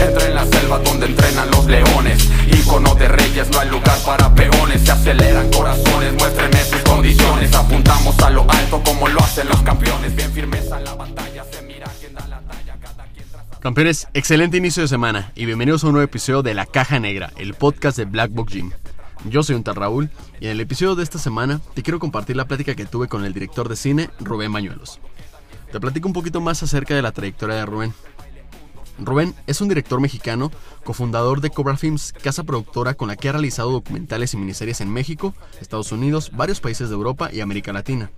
Entra en la selva donde entrenan los leones. Icono de reyes, no hay lugar para peones. Se aceleran corazones, muéstrenme sus condiciones. Apuntamos a lo alto como lo hacen los campeones. Bien firmes a la batalla, se mira quién da la talla. Cada quien traza... Campeones, excelente inicio de semana y bienvenidos a un nuevo episodio de La Caja Negra, el podcast de Black Box Gym. Yo soy un tal Raúl y en el episodio de esta semana te quiero compartir la plática que tuve con el director de cine Rubén Bañuelos. Te platico un poquito más acerca de la trayectoria de Rubén. Rubén es un director mexicano, cofundador de Cobra Films, casa productora con la que ha realizado documentales y miniseries en México, Estados Unidos, varios países de Europa y América Latina.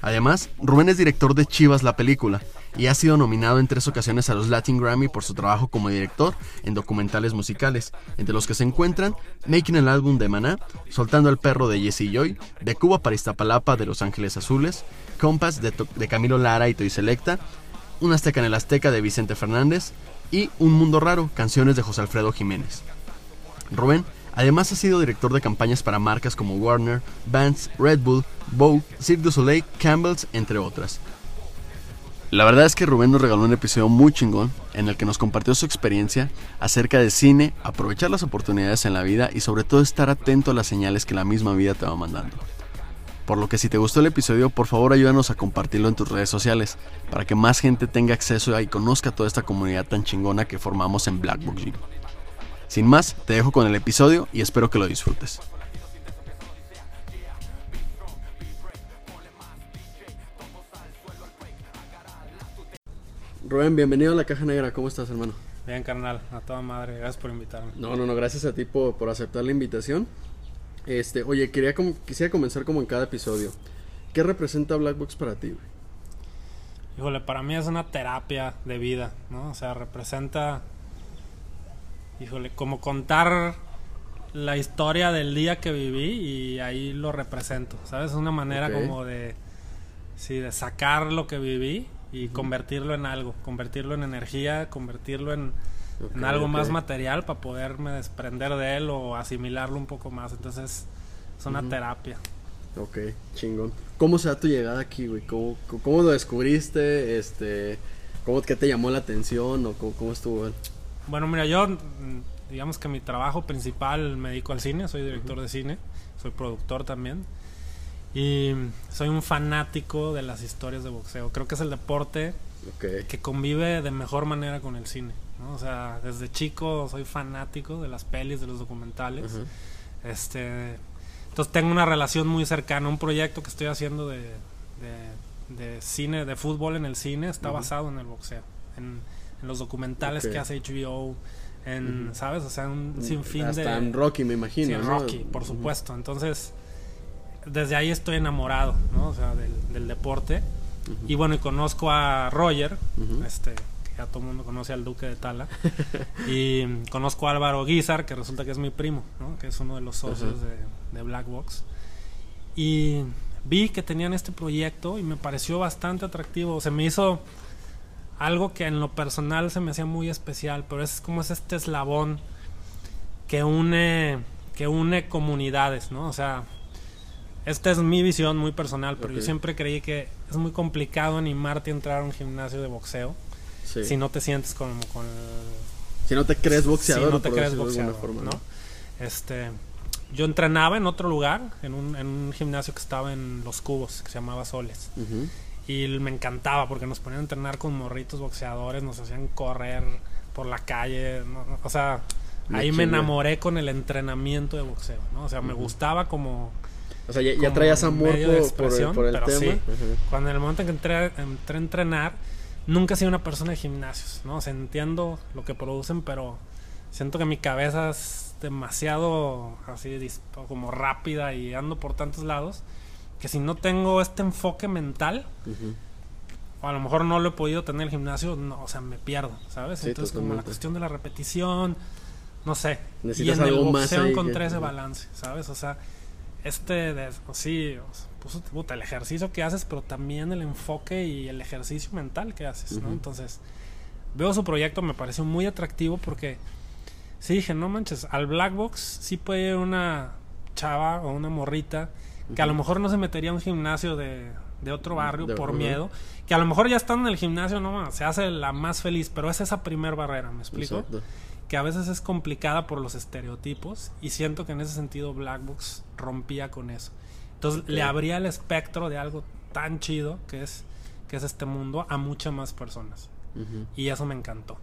Además, Rubén es director de Chivas la película y ha sido nominado en tres ocasiones a los Latin Grammy por su trabajo como director en documentales musicales, entre los que se encuentran Making el álbum de Maná, Soltando el perro de Jesse Joy, De Cuba para Iztapalapa de Los Ángeles Azules, Compass de, de Camilo Lara y Toy Selecta, Un Azteca en el Azteca de Vicente Fernández y Un Mundo Raro, canciones de José Alfredo Jiménez. Rubén además ha sido director de campañas para marcas como Warner, Vans, Red Bull, Vogue, Cirque du Soleil, Campbell's, entre otras. La verdad es que Rubén nos regaló un episodio muy chingón en el que nos compartió su experiencia acerca de cine, aprovechar las oportunidades en la vida y sobre todo estar atento a las señales que la misma vida te va mandando. Por lo que si te gustó el episodio, por favor ayúdanos a compartirlo en tus redes sociales para que más gente tenga acceso y conozca toda esta comunidad tan chingona que formamos en Black Box Gym. Sin más, te dejo con el episodio y espero que lo disfrutes. Rubén, bienvenido a la Caja Negra. ¿Cómo estás, hermano? Bien, carnal, a toda madre, gracias por invitarme. No, no, no, gracias a ti por, por aceptar la invitación. Este, oye, quería com- quisiera comenzar como en cada episodio. ¿Qué representa Black Box para ti? güey? Híjole, para mí es una terapia de vida, ¿no? O sea, representa, híjole, como contar la historia del día que viví y ahí lo represento, ¿sabes? Es una manera como de, sí, de sacar lo que viví y convertirlo en algo, convertirlo en energía, convertirlo en, en Ok, algo más ok. material para poderme desprender de él o asimilarlo un poco más. Entonces, es una Ujú. terapia. Ok, chingón. ¿Cómo se da tu llegada aquí, güey? ¿Cómo, cómo, lo descubriste? Este, ¿cómo, ¿Qué te llamó la atención? ¿O cómo, cómo estuvo? él? Bueno, mira, yo mm, digamos que mi trabajo principal me dedico al cine, soy director de cine, soy productor también y soy un fanático de las historias de boxeo. Creo que es el deporte Ok. que convive de mejor manera con el cine. ¿No? O sea, desde chico soy fanático de las pelis, de los documentales. Este, entonces tengo una relación muy cercana. Un proyecto que estoy haciendo de, de, de cine, de fútbol en el cine, está basado en el boxeo. En, en los documentales que hace HBO, en. ¿sabes? O sea, un sinfín Hasta de... en Rocky, me imagino. Sí, en ¿no? Rocky, por supuesto. Entonces, desde ahí estoy enamorado, ¿no? O sea, del, del deporte. Y bueno, y conozco a Roger, este, todo el mundo conoce al Duque de Tala. y conozco a Álvaro Guizar, que resulta que es mi primo, ¿no? Que es uno de los socios de, de Black Box. Y vi que tenían este proyecto y me pareció bastante atractivo. Se me hizo algo que en lo personal se me hacía muy especial, pero es como es este eslabón que une que une comunidades, ¿no? O sea, esta es mi visión muy personal, pero yo siempre creí que es muy complicado animarte a entrar a un gimnasio de boxeo Sí. si no te sientes como con Si no te crees boxeador, si no te crees boxeador, forma, ¿no? Este, yo entrenaba en otro lugar, en un, en un gimnasio que estaba en Los Cubos, que se llamaba Soles. Y me encantaba porque nos ponían a entrenar con morritos boxeadores, nos hacían correr por la calle, ¿no? o sea, ahí me enamoré con el entrenamiento de boxeo, ¿no? O sea, me gustaba como O sea, ya, ya traías amor por, por el, por tema. sí. Cuando en el momento en que entré, entré a entrenar, nunca he sido una persona de gimnasios, ¿no? O sea, entiendo lo que producen, pero siento que mi cabeza es demasiado así como rápida y ando por tantos lados que si no tengo este enfoque mental o a lo mejor no lo he podido tener en el gimnasio, no, o sea, me pierdo, ¿sabes? Sí, Entonces como la cuestión de la repetición, no sé. y en el más boxeo ahí encontré ese balance, ¿sabes? O sea, este, de, o sí, o sea, pues, puta, el ejercicio que haces, pero también el enfoque y el ejercicio mental que haces, ¿no? Entonces, veo su proyecto, me pareció muy atractivo porque sí dije, no manches, al Black Box sí puede ir una chava o una morrita que a lo mejor no se metería a un gimnasio de, de otro barrio De- por miedo, que a lo mejor ya estando en el gimnasio no se hace la más feliz, pero es esa primer barrera, ¿me explico? Exacto. Que a veces es complicada por los estereotipos y siento que en ese sentido Black Box rompía con eso. Entonces le abría el espectro de algo tan chido que es que es este mundo a muchas más personas. Y eso me encantó.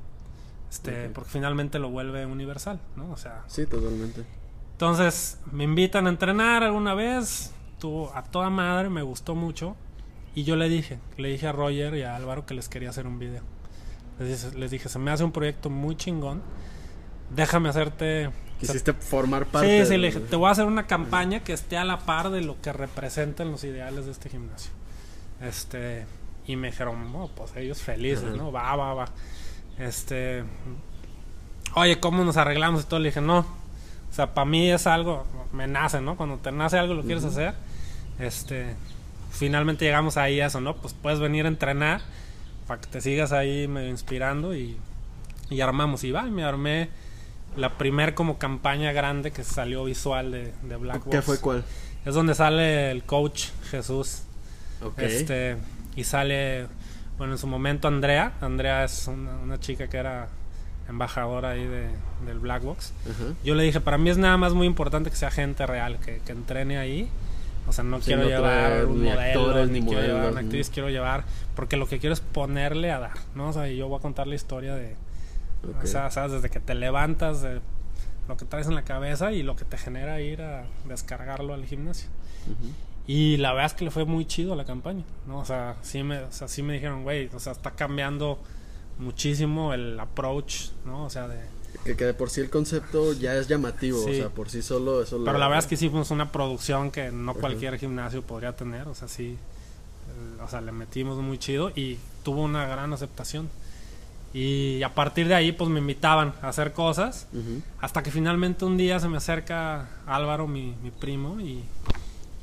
Este, porque finalmente lo vuelve universal, ¿no? O sea, Sí, totalmente. entonces me invitan a entrenar alguna vez, tuvo a toda madre, me gustó mucho y yo le dije, le dije a Roger y a Álvaro que les quería hacer un video. Les les dije, se me hace un proyecto muy chingón, déjame hacerte... Quisiste formar parte. Sí, sí, le dije, te voy a hacer una campaña que esté a la par de lo que representan los ideales de este gimnasio. Este, y me dijeron, no, pues ellos felices, Ajá. ¿no? Va, va, va. Este, oye, ¿cómo nos arreglamos? Y todo, le dije, no. O sea, para mí es algo, me nace, ¿no? Cuando te nace algo, lo quieres hacer. Este, finalmente llegamos ahí a eso, ¿no? Pues puedes venir a entrenar para que te sigas ahí medio inspirando y, y armamos. Y va, y me armé la primer como campaña grande que salió visual de, de Black ¿Qué Box. fue cuál? Es donde sale el coach Jesús. Ok. Este, y sale, bueno, en su momento Andrea. Andrea es una, una chica que era embajadora ahí de, del Black Box. Yo le dije, para mí es nada más muy importante que sea gente real, que, que entrene ahí. O sea, no Sí, quiero no llevar un ni modelo, actores, ni ni quiero llevar una ni- actriz, quiero llevar, porque lo que quiero es ponerle a dar, ¿no? O sea, y yo voy a contar la historia de, Ok. o sea, sabes, desde que te levantas, de lo que traes en la cabeza y lo que te genera ir a descargarlo al gimnasio. Y la verdad es que le fue muy chido a la campaña, ¿no? O sea, sí me, o sea, sí me dijeron, güey, o sea, está cambiando muchísimo el approach, ¿no? O sea, de... Que, que de por sí el concepto ya es llamativo. Sí. O sea, por sí solo eso Pero lo- la verdad es que hicimos una producción que no cualquier gimnasio podría tener, o sea, sí, eh, o sea, le metimos muy chido y tuvo una gran aceptación. Y a partir de ahí, pues me invitaban a hacer cosas. Ujú. Hasta que finalmente un día se me acerca Álvaro, mi, mi primo, y,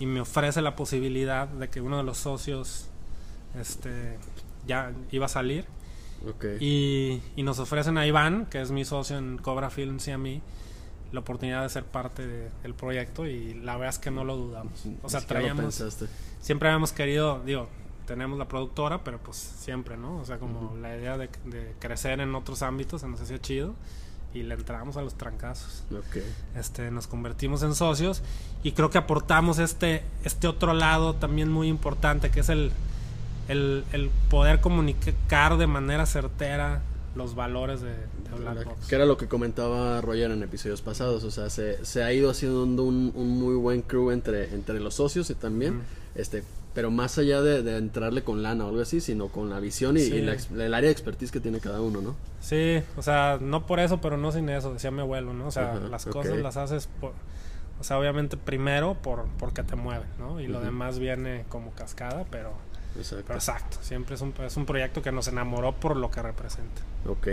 y me ofrece la posibilidad de que uno de los socios este, ya iba a salir. Ok. Y, y nos ofrecen a Iván, que es mi socio en Cobra Films y a mí, la oportunidad de ser parte de- del proyecto. Y la verdad es que no lo dudamos. O sea, traíamos. Siempre habíamos querido, digo, tenemos la productora, pero pues siempre, ¿no? O sea, como Ujú. la idea de, de crecer en otros ámbitos se nos hacía chido. Y le entramos a los trancazos Ok. este, nos convertimos en socios y creo que aportamos este, este otro lado también muy importante, que es el, el, el poder comunicar de manera certera los valores de, de Black Box. Que era lo que comentaba Roger en episodios pasados. O sea, se, se ha ido haciendo un, un muy buen crew entre, entre los socios y también. Este Pero más allá de, de entrarle con lana o algo así, sino con la visión y, Sí. y la el área de expertise que tiene cada uno, ¿no? Sí, o sea, no por eso, pero no sin eso, decía mi abuelo, ¿no? O sea, Ajá, las cosas las haces por... O sea, obviamente primero por porque te mueven, ¿no? Y lo demás viene como cascada, pero, Exacto. pero exacto, siempre es un, es un proyecto que nos enamoró por lo que representa. Ok.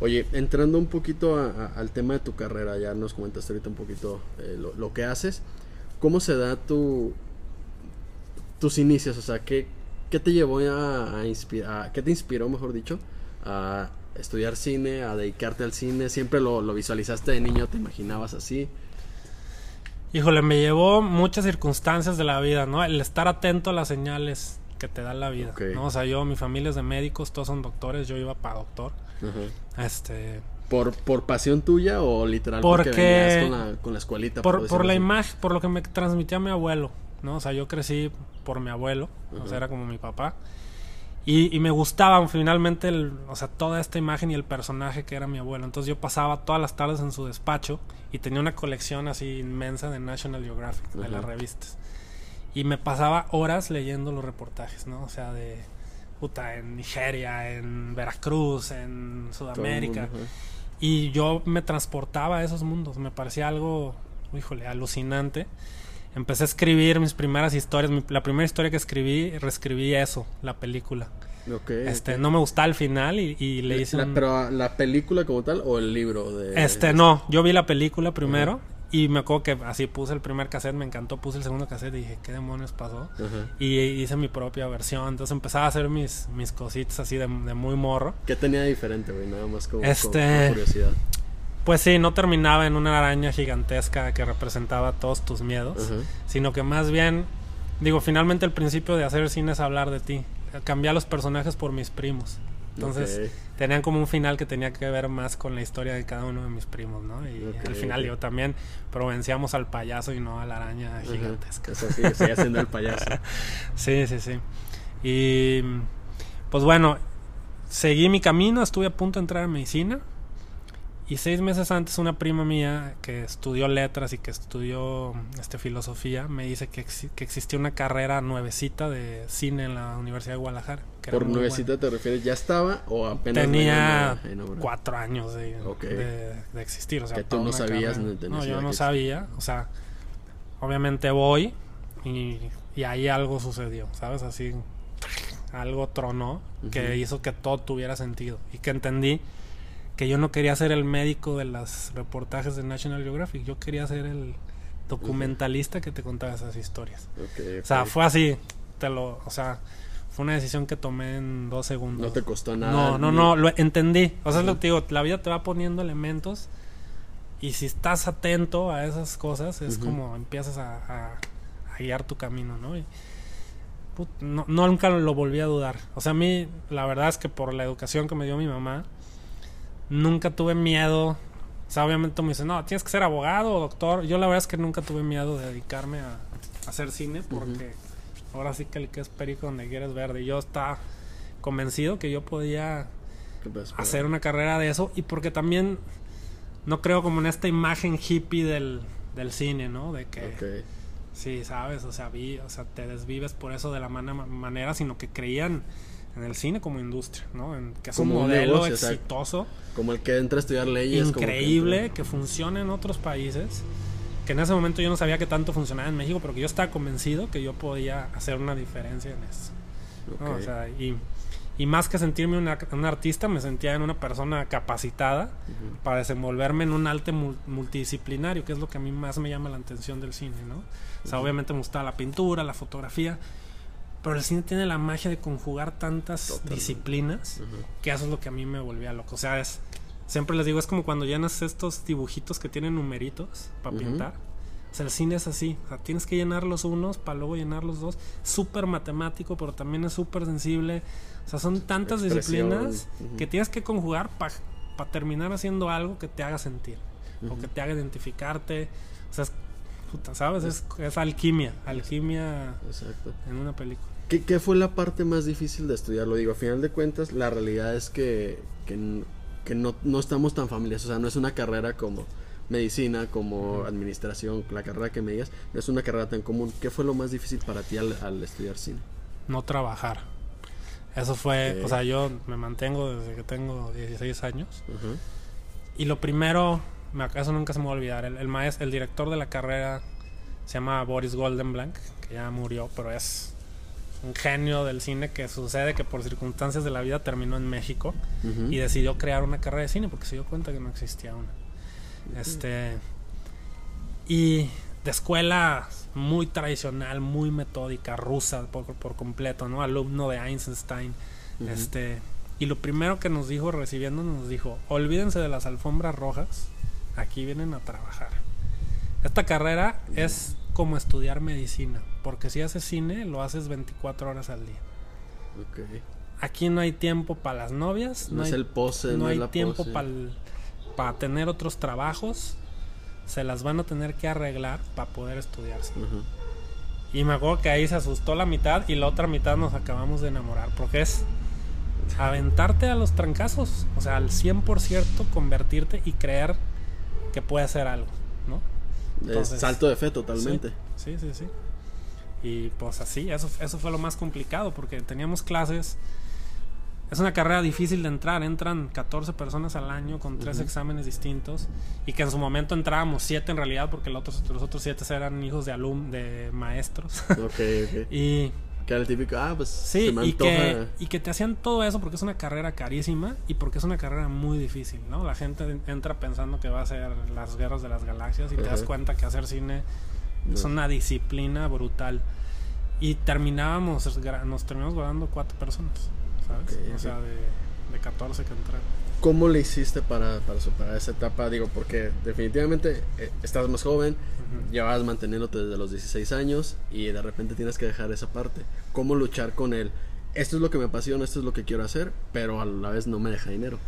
Oye, entrando un poquito a- a- al tema de tu carrera, ya nos comentaste ahorita un poquito eh, lo, lo que haces. ¿Cómo se da tu tus inicios? O sea, ¿qué, qué te llevó a, a inspirar, qué te inspiró, mejor dicho, a estudiar cine, a dedicarte al cine? ¿Siempre lo, lo visualizaste de niño, te imaginabas así? Híjole, me llevó muchas circunstancias de la vida, ¿no? El estar atento a las señales que te da la vida. ¿no? O sea, yo, mi familia es de médicos, todos son doctores, yo iba para doctor. Este, ¿Por, ¿Por pasión tuya o literal Porque- venías con la, con la escuelita? por, decirlo por la imagen, por lo que me transmitía mi abuelo, ¿no? O sea, yo crecí por mi abuelo, o Ajá. sea, era como mi papá. Y, y me gustaba finalmente, el, o sea, toda esta imagen y el personaje que era mi abuelo. Entonces yo pasaba todas las tardes en su despacho y tenía una colección así inmensa de National Geographic, de las revistas. Y me pasaba horas leyendo los reportajes, ¿no? O sea, de puta, en Nigeria, en Veracruz, en Sudamérica. mundo. Y yo me transportaba a esos mundos. Me parecía algo, híjole, alucinante. Empecé a escribir mis primeras historias. Mi- la primera historia que escribí, reescribí eso, la película. Ok, Este, no me gustaba el final y, y le hice La- un... Pero la película como tal o el libro de Este, no, yo vi la película primero y me acuerdo que así puse el primer cassette, me encantó, puse el segundo cassette y dije, ¿qué demonios pasó? Y hice mi propia versión, entonces empezaba a hacer mis, mis cositas así de, de muy morro. ¿Qué tenía de diferente, güey? Nada más como, Este- como curiosidad. Pues sí, no terminaba en una araña gigantesca que representaba todos tus miedos, sino que más bien, digo, finalmente el principio de hacer cine es hablar de ti. Cambiar los personajes por mis primos. Entonces, tenían como un final que tenía que ver más con la historia de cada uno de mis primos, ¿no? Y al final yo también, pero vencíamos al payaso y no a la araña gigantesca. Eso sí, sigue siendo el payaso. Sí, sí, sí. Y pues bueno, seguí mi camino, estuve a punto de entrar a medicina. Y seis meses antes una prima mía que estudió letras y que estudió este, filosofía me dice que, exi- que existía una carrera nuevecita de cine en la Universidad de Guadalajara. ¿Por nuevecita te refieres? ¿Ya estaba o apenas? Tenía en cuatro años de, de- de existir. O sea, Que tú no sabías No, necesidad yo no sabía. O sea, obviamente voy y, y ahí algo sucedió, ¿sabes? Así algo tronó que hizo que todo tuviera sentido y que entendí que yo no quería ser el médico de los reportajes de National Geographic, yo quería ser el documentalista que te contaba esas historias. O sea, fue así, te lo, o sea, fue una decisión que tomé en dos segundos. No te costó nada. No, no, ni- no, lo entendí. O sea, es lo que te digo, la vida te va poniendo elementos y si estás atento a esas cosas es como empiezas a, a- a guiar tu camino, ¿no? Y, put, no, no, nunca lo volví a dudar. O sea, a mí la verdad es que por la educación que me dio mi mamá, nunca tuve miedo. O sea, obviamente me dicen, no, tienes que ser abogado o doctor. Yo la verdad es que nunca tuve miedo de dedicarme a, a hacer cine porque ahora sí que el que es perico donde quieres verde. Y yo estaba convencido que yo podía hacer una carrera de eso y porque también no creo como en esta imagen hippie del, del cine, ¿no? De que sí, sabes, o sea, vi, o sea, te desvives por eso de la manera, sino que creían en el cine como industria, ¿no? En que es Como un un modelo negocio, o sea, exitoso, Como el que entra a estudiar leyes. como que increíble, que funciona en otros países. Que en ese momento yo no sabía que tanto funcionaba en México, pero que yo estaba convencido que yo podía hacer una diferencia en eso. ¿no? Ok. O sea, y, y más que sentirme una- un artista, me sentía en una persona capacitada Ujú. para desenvolverme en un arte mul- multidisciplinario, que es lo que a mí más me llama la atención del cine, ¿no? O sea, Ujú. obviamente me gusta la pintura, la fotografía, pero el cine tiene la magia de conjugar tantas Totalmente. disciplinas que eso es lo que a mí me volvía loco. O sea, es siempre les digo, es como cuando llenas estos dibujitos que tienen numeritos para pintar. O sea, el cine es así. O sea, tienes que llenar los unos para luego llenar los dos. Súper matemático, pero también es súper sensible. O sea, son tantas Expresión, disciplinas que tienes que conjugar para terminar haciendo algo que te haga sentir. O que te haga identificarte. O sea, es, puta, ¿sabes? Es, es alquimia. Alquimia Exacto. en una película. ¿Qué, qué fue la parte más difícil de estudiar? Lo digo, a final de cuentas, la realidad es que, que, no, no estamos tan familiares. O sea, no es una carrera como medicina, como administración, la carrera que me digas, no es una carrera tan común. ¿Qué fue lo más difícil para ti al, al estudiar cine? no trabajar. Eso fue, o sea, yo me mantengo desde que tengo 16 años. Y lo primero, me, eso nunca se me va a olvidar, el, el maestro, el director de la carrera se llama Boris Goldenblank, que ya murió, pero es un genio del cine que sucede que por circunstancias de la vida terminó en México Ujú. y decidió crear una carrera de cine porque se dio cuenta que no existía una. Este y de escuela muy tradicional, muy metódica, rusa por, por completo, ¿no? Alumno de Einstein. Ujú. Este, y lo primero que nos dijo recibiendo nos dijo, olvídense de las alfombras rojas, aquí vienen a trabajar. Esta carrera es como estudiar medicina, porque si haces cine, lo haces 24 horas al día. Ok. Aquí no hay tiempo para las novias, No, no, es hay, el pose, no no, hay es la tiempo para tener otros trabajos, se las van a tener que arreglar para poder estudiarse. Y me acuerdo que ahí se asustó la mitad y la otra mitad nos acabamos de enamorar. Porque es aventarte a los trancazos. O sea, al 100% convertirte y creer que puede hacer algo, Entonces- salto de fe totalmente. Sí, sí, sí. Y pues así, eso, eso fue lo más complicado porque teníamos clases. Es una carrera difícil de entrar. Entran 14 personas al año con tres exámenes distintos. Y que en su momento entrábamos 7 en realidad porque los otros, los otros 7 eran hijos de alum de maestros. Ok, ok. y Que era el típico, ah, pues sí, se me y que, y que te hacían todo eso porque es una carrera carísima y porque es una carrera muy difícil, ¿no? La gente entra pensando que va a ser las guerras de las galaxias y te das cuenta que hacer cine es una disciplina brutal. Y terminábamos, nos terminamos grabando cuatro personas, ¿sabes? O sea, de, de 14 que entraron. ¿Cómo le hiciste para, para superar esa etapa? Digo, porque definitivamente eh, estás más joven, llevabas manteniéndote desde los 16 años y de repente tienes que dejar esa parte. ¿Cómo luchar con él? Esto es lo que me apasiona, esto es lo que quiero hacer, pero a la vez no me deja dinero.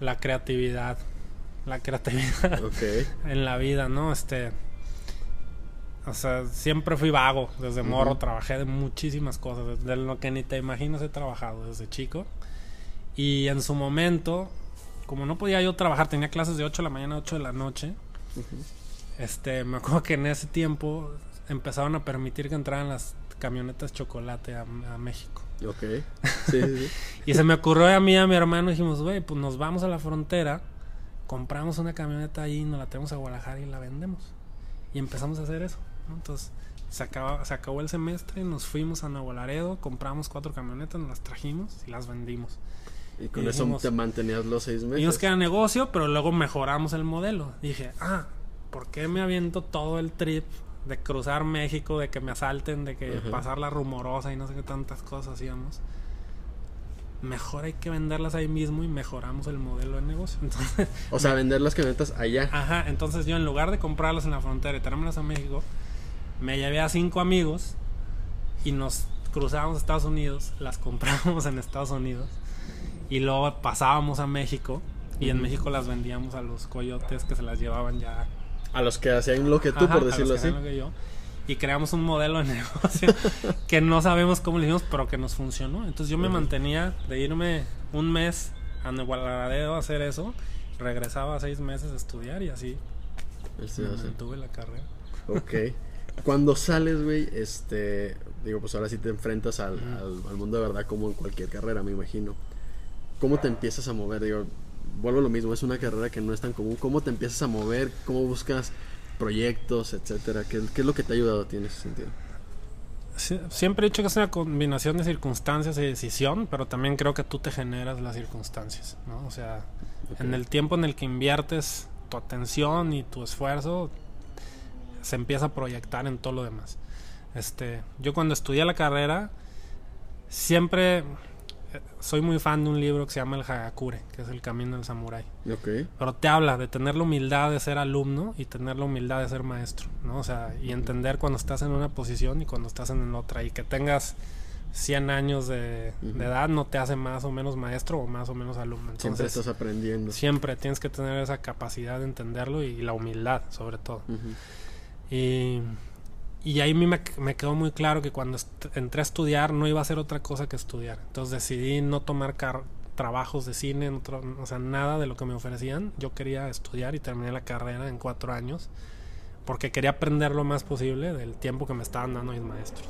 La creatividad. La creatividad Ok. en la vida, ¿no? Este. O sea, siempre fui vago desde morro, trabajé de muchísimas cosas, de lo que ni te imaginas he trabajado desde chico. Y en su momento, como no podía yo trabajar, tenía clases de 8 de la mañana a 8 de la noche. Este, me acuerdo que en ese tiempo empezaron a permitir que entraran las camionetas chocolate a, a México. Ok. Sí, sí, sí. Y se me ocurrió a mí y a mi hermano, dijimos, güey, pues nos vamos a la frontera, compramos una camioneta ahí, nos la tenemos a Guadalajara y la vendemos. Y empezamos a hacer eso. ¿no? Entonces, se, acaba, se acabó el semestre, nos fuimos a Nuevo Laredo, compramos cuatro camionetas, nos las trajimos y las vendimos. Y con Y eso dijimos- te mantenías los seis meses. Vimos que era negocio, pero luego mejoramos el modelo. Dije, ah, ¿por qué me aviento todo el trip de cruzar México, de que me asalten, de que Ajá. pasar la rumorosa y no sé qué tantas cosas hacíamos? Mejor hay que venderlas ahí mismo y mejoramos el modelo de negocio. Entonces, O sea, vender las camionetas allá. ajá, entonces yo en lugar de comprarlas en la frontera y traérmelas a México, me llevé a cinco amigos y nos cruzábamos a Estados Unidos, las comprábamos en Estados Unidos y luego pasábamos a México y en. México las vendíamos a los coyotes que se las llevaban ya. A los que hacían lo que tú, Ajá, por a los decirlo que así. hacían lo que yo. Y creamos un modelo de negocio que no sabemos cómo lo hicimos, pero que nos funcionó. Entonces yo me mantenía de irme un mes a Nuevo Laredo a hacer eso, regresaba seis meses a estudiar y así Este, me mantuve la carrera. Ok. Cuando sales, güey, este. Digo, pues ahora sí te enfrentas al, al- al mundo de verdad, como en cualquier carrera, me imagino. ¿Cómo te empiezas a mover? Digo, vuelvo a lo mismo, es una carrera que no es tan común. ¿Cómo te empiezas a mover? ¿Cómo buscas proyectos, etcétera? ¿Qué, qué es lo que te ha ayudado a ti en ese sentido? Sie- Siempre he dicho que es una combinación de circunstancias y decisión, pero también creo que tú te generas las circunstancias, ¿no? O sea, Ok. en el tiempo en el que inviertes tu atención y tu esfuerzo, se empieza a proyectar en todo lo demás. Este, yo cuando estudié la carrera, siempre soy muy fan de un libro que se llama El Hagakure, que es el camino del samurái. Ok. Pero te habla de tener la humildad de ser alumno y tener la humildad de ser maestro, ¿no? O sea, y entender cuando estás en una posición y cuando estás en otra. Y que tengas 100 años de, edad no te hace más o menos maestro o más o menos alumno. Siempre Entonces, estás aprendiendo. siempre tienes que tener esa capacidad de entenderlo y la humildad, sobre todo. Y, y ahí a mí me, me quedó muy claro que cuando entré a estudiar no iba a hacer otra cosa que estudiar. Entonces decidí no tomar trabajos de cine, no o sea, nada de lo que me ofrecían. Yo quería estudiar y terminé la carrera en cuatro años porque quería aprender lo más posible del tiempo que me estaban dando mis maestros.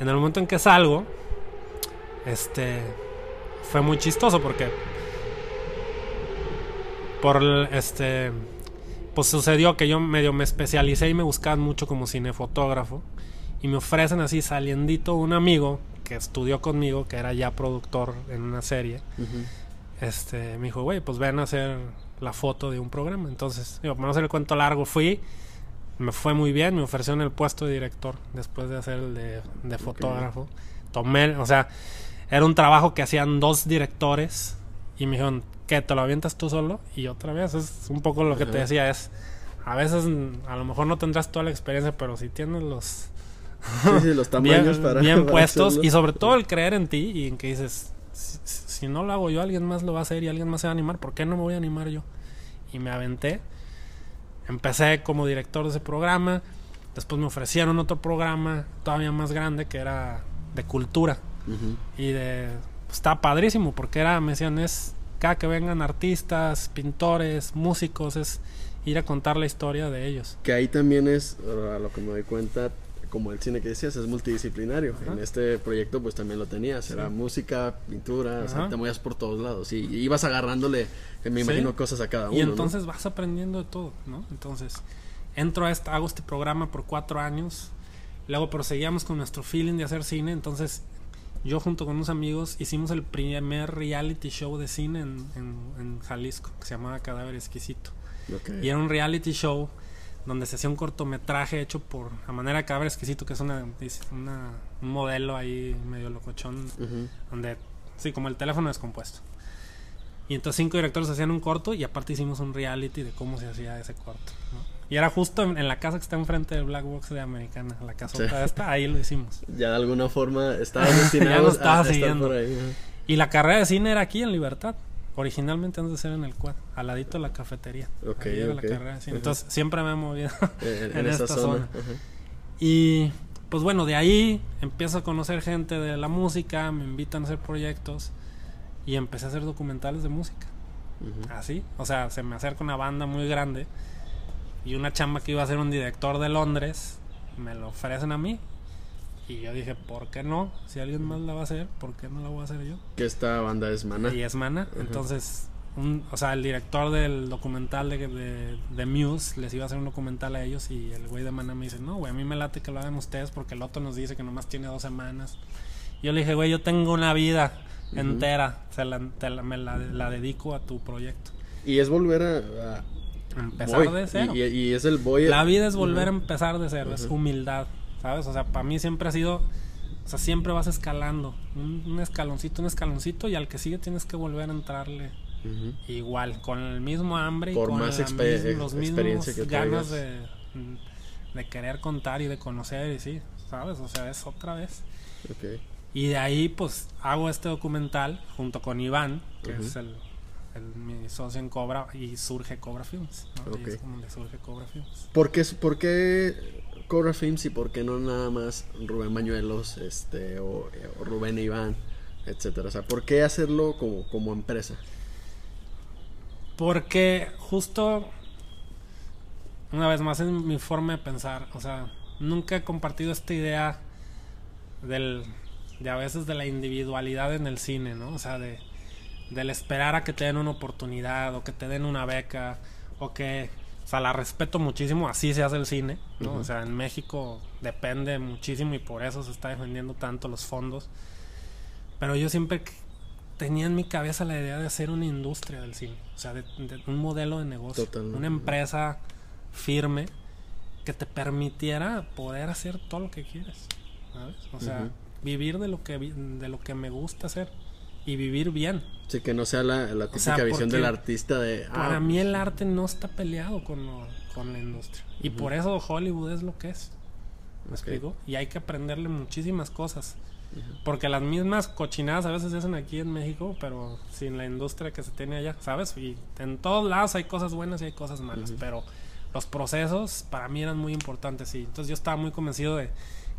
En el momento en que salgo, este fue muy chistoso porque por el- este pues sucedió que yo medio me especialicé y me buscaban mucho como cinefotógrafo. Y me ofrecen así saliendito un amigo que estudió conmigo que era ya productor en una serie. Este me dijo güey pues ven a hacer la foto de un programa entonces digo para no hacer el cuento largo fui. Me fue muy bien me ofrecieron el puesto de director después de hacer el de, de fotógrafo. Tomé o sea era un trabajo que hacían dos directores y me dijeron que te lo avientas tú solo y otra vez es un poco lo que te decía es a veces a lo mejor no tendrás toda la experiencia pero si tienes los Sí, sí, los tamaños bien, para. bien para puestos hacerlo. y sobre todo el creer en ti y en que dices si, si no lo hago yo alguien más lo va a hacer y alguien más se va a animar ¿por qué no me voy a animar yo? y me aventé empecé como director de ese programa después me ofrecieron otro programa todavía más grande que era de cultura y de está padrísimo porque era me decían es cada que vengan artistas pintores músicos es ir a contar la historia de ellos Que ahí también es, a lo que me doy cuenta, como el cine que decías, es multidisciplinario. Ajá. En este proyecto pues también lo tenías. Era música, pintura, o sea, te movías por todos lados. Y, y ibas agarrándole, me Sí. imagino, cosas a cada uno. y ¿no? entonces vas aprendiendo de todo no entonces entro a esta hago este programa por cuatro años luego proseguíamos con nuestro feeling de hacer cine entonces yo junto con unos amigos hicimos el primer reality show de cine en, en- en Jalisco que se llamaba Cadáver Exquisito y era un reality show donde se hacía un cortometraje hecho por a manera de Cadáver Exquisito que es una, una- un modelo ahí medio locochón donde sí como el teléfono descompuesto Y entonces cinco directores hacían un corto y aparte hicimos un reality de cómo se hacía ese corto. ¿no? Y era justo en, en la casa que está enfrente del Black Box de Americana, la casota Sí. esta, ahí lo hicimos. Ya de alguna forma estaba Ya destinado nos estaba a estar siguiendo. por ahí. ajá. Y la carrera de cine era aquí en Libertad. Originalmente antes de ser en el Quad, al ladito de la cafetería. Ok, Ahí era ok. la carrera de cine. Ajá. Entonces siempre me he movido En, en, en esa esta zona. Y pues bueno, de ahí empiezo a conocer gente de la música, me invitan a hacer proyectos y empecé a hacer documentales de música. Así, o sea, se me acerca una banda muy grande y una chamba que iba a ser un director de Londres, me lo ofrecen a mí. Y yo dije, ¿por qué no? Si alguien más la va a hacer, ¿por qué no la voy a hacer yo? Que esta banda es Mana. Y es Mana. Entonces, un, o sea, el director del documental de, de, de Muse les iba a hacer un documental a ellos y el güey de Mana me dice, no, güey, a mí me late que lo hagan ustedes porque el otro nos dice que nomás tiene dos semanas. Yo le dije, güey, yo tengo una vida Ujú. entera, se la, te la- me la, la dedico a tu proyecto. Y es volver a. a- Empezar voy. de cero. Y, es el voy. La vida es volver a empezar de cero, es humildad, ¿sabes? O sea, para mí siempre ha sido, o sea, siempre vas escalando, un, un escaloncito, un escaloncito y al que sigue tienes que volver a entrarle igual, con el mismo hambre Por y con más la expe- mis- los experiencia mismos que ganas de, de querer contar y de conocer y sí, ¿sabes? O sea, es otra vez. Y de ahí pues hago este documental junto con Iván, que es el, el- mi socio en Cobra y surge Cobra Films, ¿no? Y Ok. es como donde surge Cobra Films. ¿Por qué, por qué Cobra Films y por qué no nada más Rubén Mañuelos este, o, o Rubén Iván, etcétera? O sea, ¿por qué hacerlo como, como empresa? Porque justo, una vez más, es mi forma de pensar. O sea, nunca he compartido esta idea del, de a veces de la individualidad en el cine, ¿no? O sea, de, del esperar a que te den una oportunidad o que te den una beca o que... O sea, la respeto muchísimo, así se hace el cine, ¿no? Ujú. O sea, en México depende muchísimo y por eso se está defendiendo tanto los fondos. Pero yo siempre tenía en mi cabeza la idea de hacer una industria del cine, o sea, de, de un modelo de negocio, Totalmente. una empresa firme que te permitiera poder hacer todo lo que quieres, ¿sabes? O sea, vivir de lo que de lo que me gusta hacer y vivir bien. Sí, que no sea la, la típica sea, visión del artista de... ah, Para mí el arte no está peleado con, lo- con la industria. Y por eso Hollywood es lo que es. ¿Me explico? Y hay que aprenderle muchísimas cosas. Porque las mismas cochinadas a veces se hacen aquí en México, pero sin la industria que se tiene allá, ¿sabes? Y en todos lados hay cosas buenas y hay cosas malas, pero los procesos para mí eran muy importantes. Y entonces yo estaba muy convencido de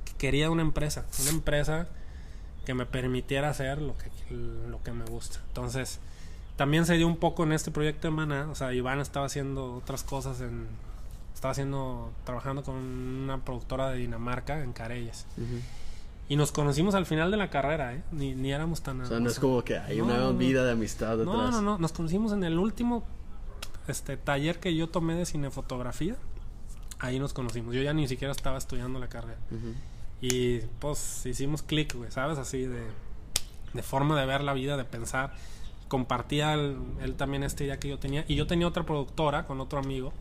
que quería una empresa, una empresa que me permitiera hacer lo que, lo que me gusta. Entonces, también se dio un poco en este proyecto de Mana. O sea, Iván estaba haciendo otras cosas en. Estaba haciendo. trabajando con una productora de Dinamarca en. Ujú. Y nos conocimos al final de la carrera, ¿eh? Ni, ni éramos tan. O sea, no es como que hay No, una no, vida de amistad detrás. No, no, no. Nos conocimos en el último este taller que yo tomé de cinefotografía. Ahí nos conocimos. Yo ya ni siquiera estaba estudiando la carrera. Y pues hicimos clic, güey, ¿sabes? Así de, de forma de ver la vida, de pensar. Compartía él, él también esta idea que yo tenía. Y yo tenía otra productora con otro amigo.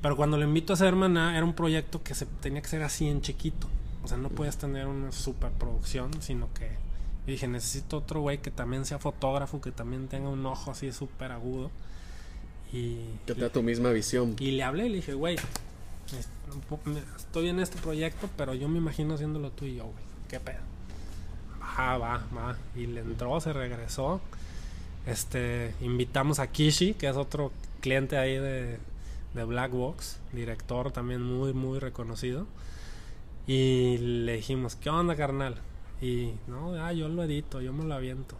Pero cuando lo invito a hacer Maná, era un proyecto que se tenía que ser así en chiquito. O sea, no podías tener una superproducción, sino que dije, necesito otro güey que también sea fotógrafo, que también tenga un ojo así súper agudo. Y, Que te da tu misma visión. y le hablé y le dije, güey, estoy en este proyecto, pero yo me imagino haciéndolo tú y yo, güey. ¿Qué pedo? Va, va, va. Y le entró, se regresó. Este, invitamos a Kishi, que es otro cliente ahí de, de Black Box, director también muy, muy reconocido. Y le dijimos, ¿qué onda, carnal? Y no, ah, yo lo edito, yo me lo aviento.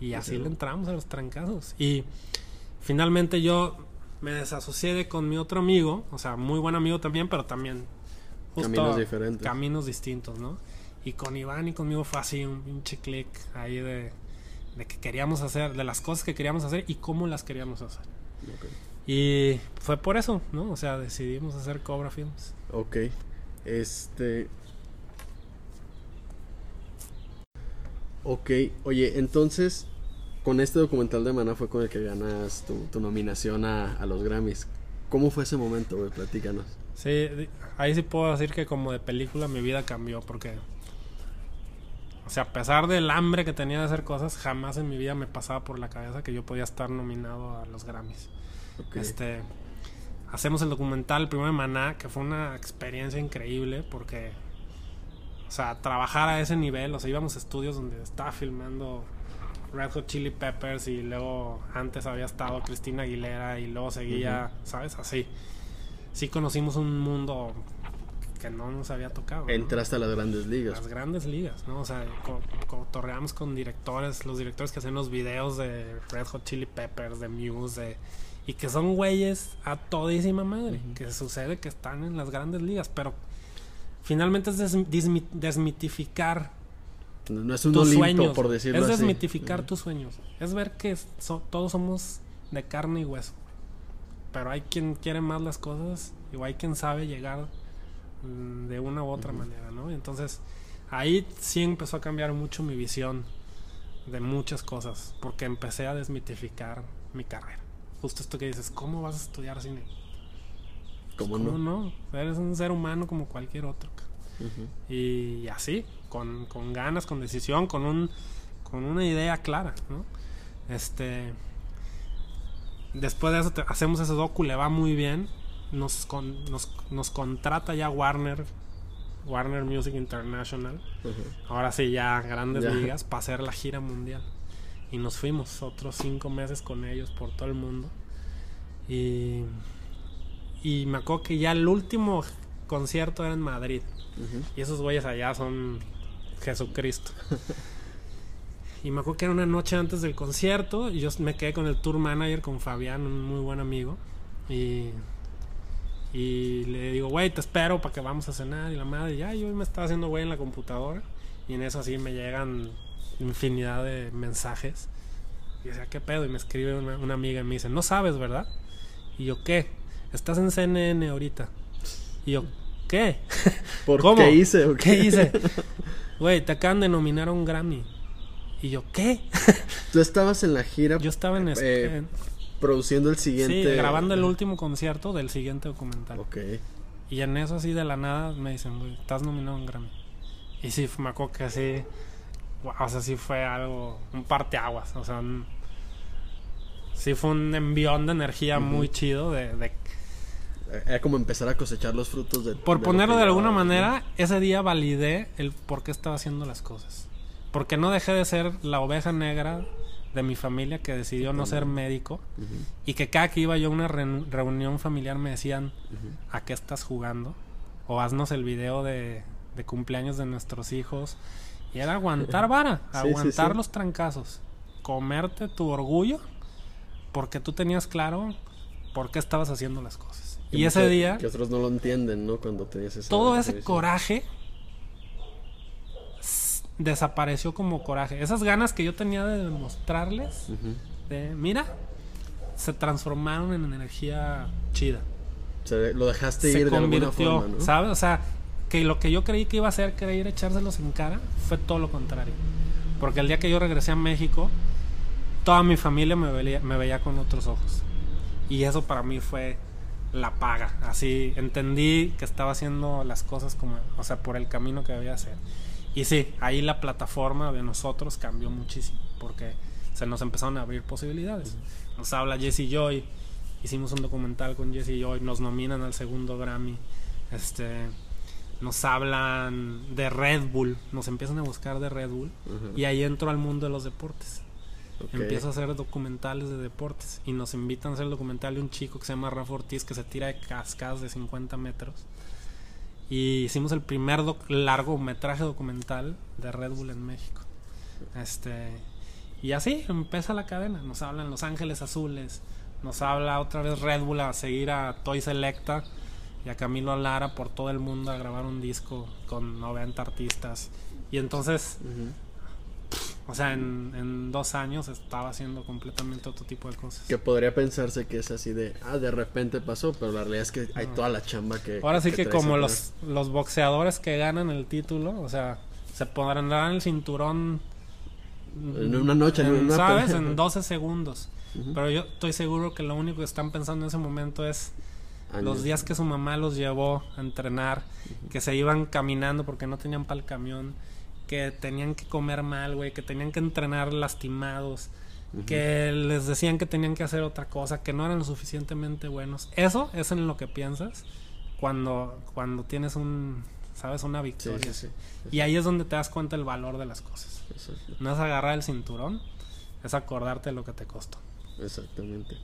Y así Sí. le entramos a los trancazos. Y finalmente yo me desasocié de con mi otro amigo, o sea, muy buen amigo también, pero también Caminos diferentes. Caminos distintos, ¿no? Y con Iván y conmigo fue así un pinche click ahí de, de que queríamos hacer, de las cosas que queríamos hacer y cómo las queríamos hacer. Y fue por eso, ¿no? O sea, decidimos hacer Cobra Films. Ok. Este. Ok. Oye, entonces, con este documental de Mana fue con el que ganas tu, tu nominación a, a los Grammys. ¿Cómo fue ese momento, güey? Platícanos. Sí, ahí sí puedo decir que como de película mi vida cambió porque O sea, a pesar del hambre que tenía de hacer cosas, jamás en mi vida me pasaba por la cabeza que yo podía estar nominado a los Grammys. Este, hacemos el documental el primero de Maná, que fue una experiencia increíble porque, o sea, trabajar a ese nivel, o sea, íbamos a estudios donde estaba filmando Red Hot Chili Peppers y luego antes había estado Cristina Aguilera y luego seguía, ¿sabes? Así. Sí conocimos un mundo que no nos había tocado. ¿no? Entraste a las grandes ligas. las grandes ligas, ¿no? O sea, co- cotorreamos con directores, los directores que hacen los videos de Red Hot Chili Peppers, de Muse, de- y que son güeyes a todísima madre, que sucede que están en las grandes ligas, pero finalmente es des- desmitificar No es un tus Olimpo, sueños. por decirlo es así. desmitificar tus sueños. Es ver que so- todos somos de carne y hueso. Pero hay quien quiere más las cosas y hay quien sabe llegar mm, de una u otra manera, ¿no? Entonces ahí sí empezó a cambiar mucho mi visión de muchas cosas porque empecé a desmitificar mi carrera. Justo esto que dices, ¿cómo vas a estudiar cine? ¿Cómo ¿Cómo no? no? Eres un ser humano como cualquier otro. Y así, con, con ganas, con decisión, con un con una idea clara, ¿no? Este después de eso te- hacemos ese docu, le va muy bien. Nos, con- nos, nos contrata ya Warner, Warner Music International. Ahora sí, ya grandes Ya. ligas para hacer la gira mundial. Y nos fuimos otros cinco meses con ellos por todo el mundo. Y, y me acuerdo que ya el último concierto era en Madrid. Y esos güeyes allá son Jesucristo. y me acuerdo que era una noche antes del concierto. Y yo me quedé con el tour manager, con Fabián, un muy buen amigo. Y, y le digo, güey, te espero para que vamos a cenar. Y la madre, ya, yo me estaba haciendo güey en la computadora. Y en eso así me llegan infinidad de mensajes. Y decía, ¿qué pedo? Y me escribe una, una amiga y me dice, no sabes, ¿verdad? Y yo, ¿qué? Estás en CNN ahorita. Y yo, ¿qué? ¿Por ¿Cómo? qué hice? o ¿Qué hice? Güey, te acaban de nominar a un Grammy. Y yo, ¿qué? Tú estabas en la gira Yo estaba en, Eh, en- produciendo el sí, siguiente. grabando el último concierto del siguiente documental. Ok. Y en eso así de la nada me dicen, güey, estás nominado a un Grammy. Y sí, me acuerdo que así, guau, o sea, sí fue algo, un parteaguas, o sea, un- sí fue un envión de energía muy chido de, de- Era como empezar a cosechar los frutos de. por de ponerlo de alguna manera, ese día validé el por qué estaba haciendo las cosas. Porque no dejé de ser la oveja negra de mi familia que decidió no ser médico y que cada que iba yo a una reun- reunión familiar me decían. ¿a qué estás jugando? O haznos el video de, de cumpleaños de nuestros hijos. Y era aguantar vara, Sí, sí, aguantar sí. los trancazos, comerte tu orgullo, porque tú tenías claro por qué estabas haciendo las cosas. Que Y ese día, Que otros no lo entienden, ¿no? Cuando tenías esa. todo ese coraje desapareció como coraje. Esas ganas que yo tenía de demostrarles, de mira, se transformaron en energía chida. O sea, lo dejaste se ir de alguna convirtió, forma, ¿no? ¿sabes? O sea, que lo que yo creí que iba a hacer, a echárselos en cara, fue todo lo contrario. Porque el día que yo regresé a México, toda mi familia me veía, me veía con otros ojos. Y eso para mí fue la paga. Así entendí que estaba haciendo las cosas como, o sea, por el camino que debía hacer. Y sí, ahí la plataforma de nosotros cambió muchísimo, porque se nos empezaron a abrir posibilidades. Nos habla Jesse Joy, hicimos un documental con Jesse Joy, nos nominan al segundo Grammy. Este, nos hablan de Red Bull, nos empiezan a buscar de Red Bull y ahí entro al mundo de los deportes. Ok. Empiezo a hacer documentales de deportes y nos invitan a hacer el documental de un chico que se llama Rafa Ortiz que se tira de cascadas de 50 metros. Y hicimos el primer largometraje documental de Red Bull en México. Este, y así empieza la cadena. Nos hablan Los Ángeles Azules, nos habla otra vez Red Bull a seguir a Toy Selecta y a Camilo Lara por todo el mundo a grabar un disco con 90 artistas. Y entonces Ujú. O sea, en, en dos años estaba haciendo completamente otro tipo de cosas. Que podría pensarse que es así de, ah, de repente pasó, pero la realidad es que hay toda la chamba que. Ahora sí que, como los, los boxeadores que ganan el título, o sea, se podrán dar el cinturón En una noche, en una ¿sabes? En 12 segundos. Pero yo estoy seguro que lo único que están pensando en ese momento es Años. los días que su mamá los llevó a entrenar, que se iban caminando porque no tenían para el camión que tenían que comer mal, güey, que tenían que entrenar lastimados, que les decían que tenían que hacer otra cosa, que no eran lo suficientemente buenos. Eso es en lo que piensas cuando, cuando tienes un, ¿sabes? Una victoria. sí, sí. Y ahí es donde te das cuenta el valor de las cosas. No es agarrar el cinturón, es acordarte de lo que te costó. Exactamente.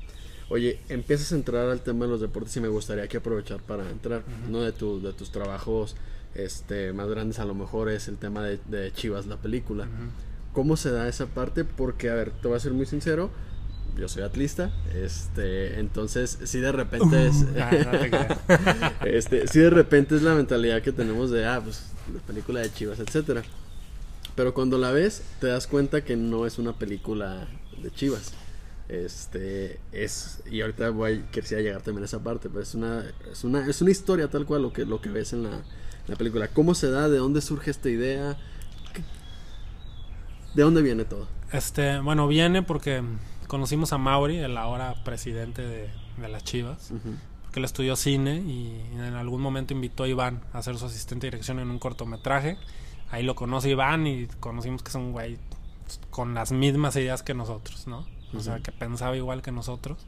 Oye, empiezas a entrar al tema de los deportes y me gustaría que aprovechar para entrar. Uno de, tu, de tus trabajos este, más grandes a lo mejor es el tema de, de Chivas, la película. ¿Cómo se da esa parte? Porque, a ver, te voy a ser muy sincero. Yo soy atlista, este, entonces si de repente es, no creas. este, si de repente es la mentalidad que tenemos de, ah, pues la película de Chivas, etcétera. Pero cuando la ves, te das cuenta que no es una película de Chivas. Este es y ahorita voy quisiera llegar también a esa parte, pero es una es una es una historia tal cual lo que lo que ves en la, la película. ¿Cómo se da? ¿De dónde surge esta idea? ¿Qué- ¿De dónde viene todo? Este, bueno, viene porque conocimos a Mauri, el ahora presidente de, de las Chivas, Ujú. que él estudió cine y en algún momento invitó a Iván a ser su asistente de dirección en un cortometraje. Ahí lo conoce Iván y conocimos que es un güey con las mismas ideas que nosotros, ¿no? O sea, que pensaba igual que nosotros.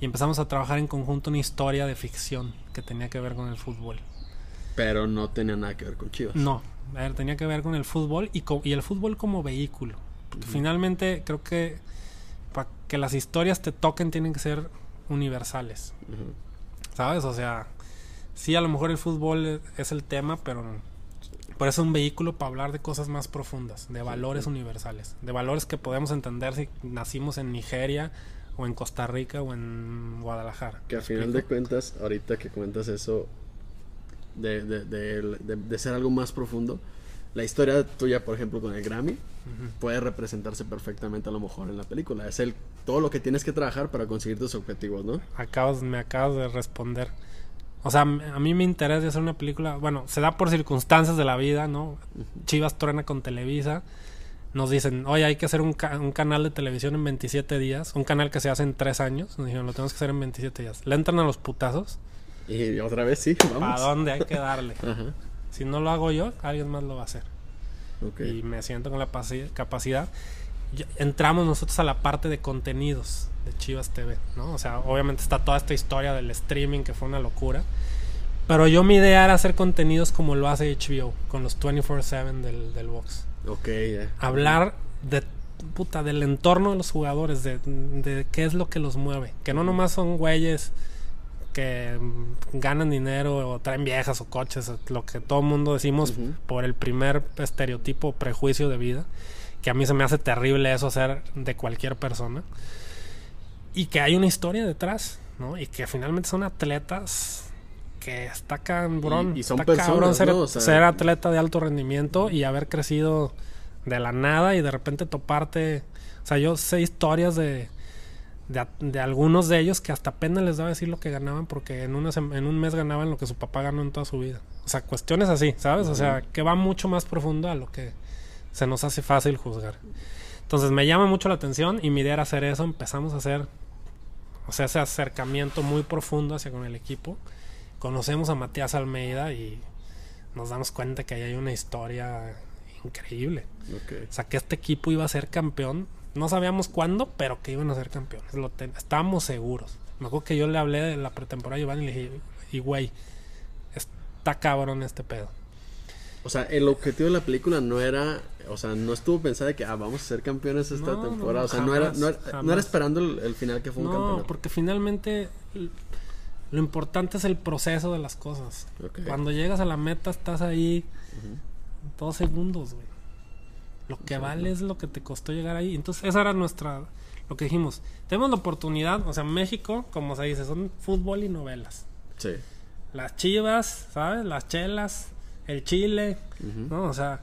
Y empezamos a trabajar en conjunto una historia de ficción que tenía que ver con el fútbol. Pero no tenía nada que ver con Chivas. No, tenía que ver con el fútbol y, co- y el fútbol como vehículo. Porque finalmente creo que para que las historias te toquen tienen que ser universales. Ujú. ¿Sabes? O sea, sí, a lo mejor el fútbol e- es el tema, pero por eso es un vehículo para hablar de cosas más profundas, de valores universales, de valores que podemos entender si nacimos en Nigeria o en Costa Rica o en Guadalajara. Que a ¿Me final de cuentas, ahorita que cuentas eso de, de, de, de- de ser algo más profundo, la historia tuya, por ejemplo, con el Grammy, Ujú. puede representarse perfectamente a lo mejor en la película. Es el todo lo que tienes que trabajar para conseguir tus objetivos, ¿no? Acabas, me acabas de responder. O sea, a mí me interesa hacer una película. Bueno, se da por circunstancias de la vida, ¿no? Chivas truena con Televisa. Nos dicen, oye, hay que hacer un, ca- un canal de televisión en 27 días. Un canal que se hace en 3 años. Nos dijeron, lo tenemos que hacer en 27 días. Le entran a los putazos. Y otra vez sí, ¿Para vamos. dónde hay que darle? Ajá. Si no lo hago yo, alguien más lo va a hacer. Ok. y me siento con la capacidad. Entramos nosotros a la parte de contenidos de Chivas TV, ¿no? O sea, obviamente está toda esta historia del streaming que fue una locura. Pero yo mi idea era hacer contenidos como lo hace HBO, con los 24/7 del, del box. Ok, ya. Hablar de puta, del entorno de los jugadores, de, de qué es lo que los mueve. Que no nomás son güeyes que ganan dinero o traen viejas o coches, lo que todo el mundo decimos Ujú. por el primer estereotipo o prejuicio de vida, que a mí se me hace terrible eso hacer de cualquier persona. Y que hay una historia detrás, ¿no? Y que finalmente son atletas que está cabrón, Y- y son está cabrón personas, ser, ¿no? O sea- ser atleta de alto rendimiento y haber crecido de la nada y de repente toparte. O sea, yo sé historias de, de, de algunos de ellos que hasta apenas les daba decir lo que ganaban porque en, una en un mes ganaban lo que su papá ganó en toda su vida. O sea, cuestiones así, ¿sabes? O sea, que va mucho más profundo a lo que se nos hace fácil juzgar. Entonces me llama mucho la atención y mi idea era hacer eso. Empezamos a hacer, o sea, ese acercamiento muy profundo hacia con el equipo. Conocemos a Matías Almeida y nos damos cuenta que ahí hay una historia increíble. O sea, que este equipo iba a ser campeón. No sabíamos cuándo, pero que iban a ser campeones. Lo ten- estábamos seguros. Me acuerdo que yo le hablé de la pretemporada a Iván y le dije, y güey, está cabrón este pedo. O sea, el objetivo de la película no era, o sea, no estuvo pensada de que ah, vamos a ser campeones esta No, no, temporada. o sea, no, era, no, era, no era esperando el, el final que fue un No, campeonato. porque finalmente lo importante es el proceso de las cosas. Cuando llegas a la meta estás ahí Ujú. dos segundos, güey. Lo que vale es lo que te costó llegar ahí. Entonces, esa era nuestra. Lo que dijimos. Tenemos la oportunidad, o sea, México, como se dice, son fútbol y novelas. Sí. Las chivas, ¿sabes? Las chelas, el chile. ¿no? O sea,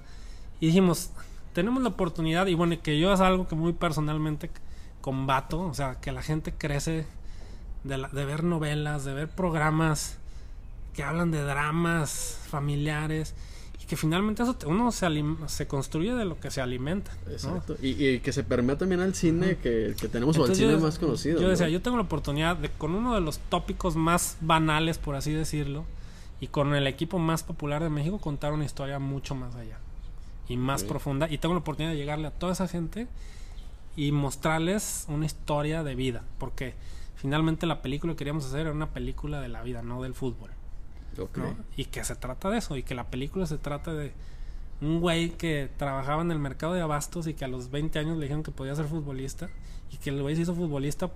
y dijimos, tenemos la oportunidad, y bueno, que yo es algo que muy personalmente combato, o sea, que la gente crece de, la- de ver novelas, de ver programas que hablan de dramas familiares, que finalmente eso te- uno se, se construye de lo que se alimenta. ¿no? Exacto. Y, y que se permea también al cine que, que tenemos o al Entonces, cine más conocido. Yo decía, ¿no? yo tengo la oportunidad de, con uno de los tópicos más banales, por así decirlo, y con el equipo más popular de México, contar una historia mucho más allá. y más profunda. Y tengo la oportunidad de llegarle a toda esa gente y mostrarles una historia de vida. Porque finalmente la película que queríamos hacer era una película de la vida, no del fútbol. Y que se trata de eso, y que la película se trata de un güey que trabajaba en el mercado de abastos y que a los 20 años le dijeron que podía ser futbolista y que el güey se hizo futbolista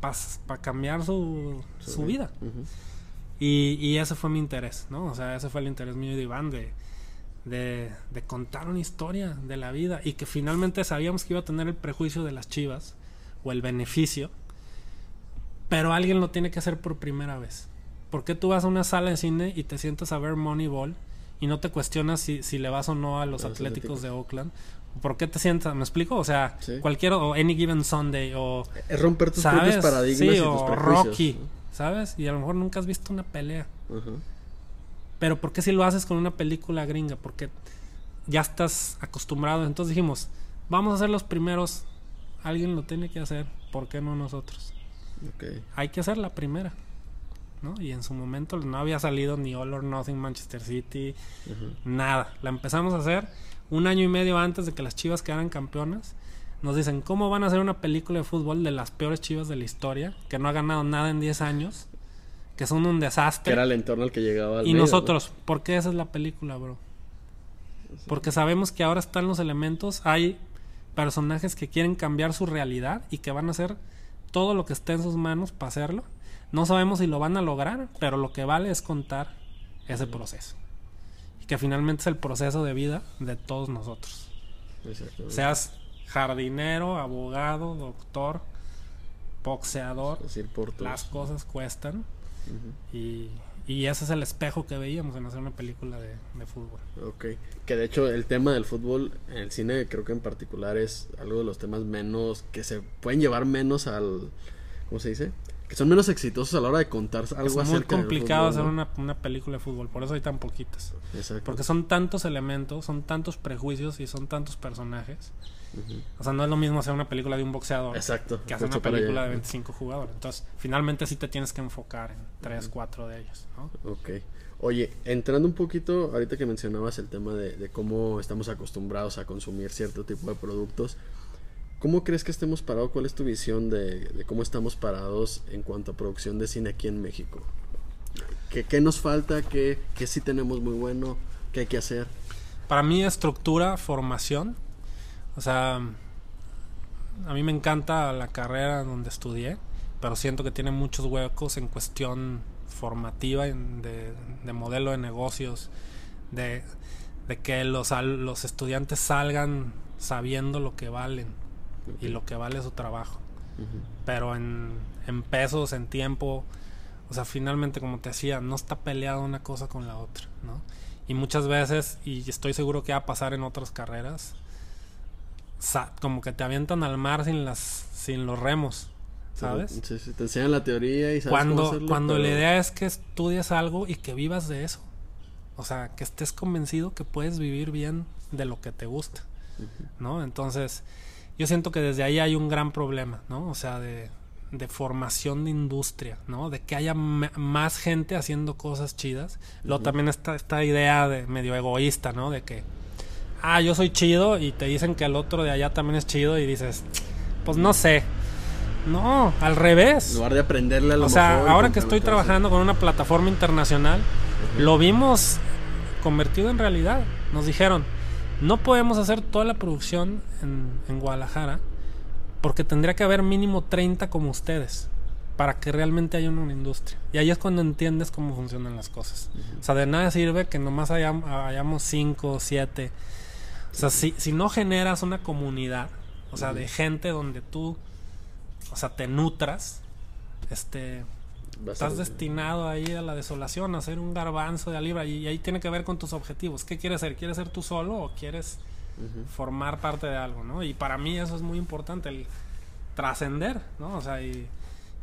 para cambiar su, su vida. Y, y ese fue mi interés, ¿no? O sea, ese fue el interés mío y de Iván de, de, de contar una historia de la vida y que finalmente sabíamos que iba a tener el prejuicio de las chivas o el beneficio, pero alguien lo tiene que hacer por primera vez. ¿Por qué tú vas a una sala de cine y te sientas a ver Moneyball y no te cuestionas si, si le vas o no a los A los Atléticos Atléticos. de Oakland? ¿Por qué te sientas? ¿Me explico? O sea, Sí. cualquier, o Any Given Sunday, o Es romper tus ¿sabes? propios paradigmas Sí, y tus o. Rocky, ¿sabes? Y a lo mejor nunca has visto una pelea. Pero ¿por qué si lo haces con una película gringa? Porque ya estás acostumbrado. Entonces dijimos, vamos a ser los primeros. Alguien lo tiene que hacer. ¿Por qué no nosotros? Ok. Hay que hacer la primera. ¿No? Y en su momento no había salido ni All or Nothing Manchester City. Nada. La empezamos a hacer un año y medio antes de que las Chivas quedaran campeonas. Nos dicen, ¿cómo van a hacer una película de fútbol de las peores Chivas de la historia? Que no ha ganado nada en 10 años. Que son un desastre. Que era el entorno al que llegaba al Y medio, nosotros, ¿por qué esa es la película, bro? Porque sabemos que ahora están los elementos, hay personajes que quieren cambiar su realidad y que van a hacer todo lo que esté en sus manos para hacerlo. No sabemos si lo van a lograr, pero lo que vale es contar ese proceso. Y que finalmente es el proceso de vida de todos nosotros. Seas jardinero, abogado, doctor, boxeador, Es decir, por las cosas cuestan. Y, y ese es el espejo que veíamos en hacer una película de, de fútbol. Ok, que de hecho el tema del fútbol en el cine creo que en particular es algo de los temas menos que se pueden llevar menos al ¿cómo se dice? Que son menos exitosos a la hora de contar algo es muy complicado hacer una, una película de fútbol, por eso hay tan poquitas. Exacto. Porque son tantos elementos, son tantos prejuicios y son tantos personajes. O sea, no es lo mismo hacer una película de un boxeador Exacto. que hacer una película de allá. 25 jugadores. Entonces, finalmente sí te tienes que enfocar en 3, 4 de ellos. ¿no? Ok. Oye, entrando un poquito, ahorita que mencionabas el tema de, de cómo estamos acostumbrados a consumir cierto tipo de productos, ¿cómo crees que estemos parados? ¿Cuál es tu visión de, cómo estamos parados en cuanto a producción de cine aquí en México? ¿Qué, nos falta? ¿Qué, ¿Qué sí tenemos muy bueno? ¿Qué hay que hacer? Para mí, estructura, formación. O sea, a mí me encanta la carrera donde estudié, pero siento que tiene muchos huecos en cuestión formativa, de, de modelo de negocios, de, que los, los estudiantes salgan sabiendo lo que valen y lo que vale su trabajo. Pero en, en pesos, en tiempo, o sea, finalmente, como te decía, no está peleada una cosa con la otra, ¿no? Y muchas veces, y estoy seguro que va a pasar en otras carreras, como que te avientan al mar sin las sin los remos, ¿sabes? Sí, sí, te enseñan la teoría y sabes cómo Cuando, hacerlo, cuando pero- la idea es que estudies algo y que vivas de eso. O sea, que estés convencido que puedes vivir bien de lo que te gusta, ¿no? Entonces, yo siento que desde ahí hay un gran problema, ¿no? O sea, de, de formación de industria, ¿no? De que haya más gente haciendo cosas chidas. Luego también está esta idea de medio egoísta, ¿no? De que, ah, yo soy chido y te dicen que el otro de allá también es chido y dices, pues no sé. No, al revés. En lugar de aprenderle a lo O sea, ahora que estoy trabajando con una plataforma internacional, lo vimos convertido en realidad. Nos dijeron, no podemos hacer toda la producción en, en Guadalajara porque tendría que haber mínimo 30 como ustedes para que realmente haya una industria. Y ahí es cuando entiendes cómo funcionan las cosas. O sea, de nada sirve que nomás hayam- hayamos 5 o 7. O sea, si, si no generas una comunidad, o sea, de gente donde tú, o sea, te nutras, este, estás ser- destinado ahí a la desolación, a hacer un garbanzo de a libra. Y ahí tiene que ver con tus objetivos. ¿Qué quieres ser? ¿Quieres ser tú solo o quieres formar parte de algo, ¿no? Y para mí eso es muy importante, el trascender, ¿no? O sea, y,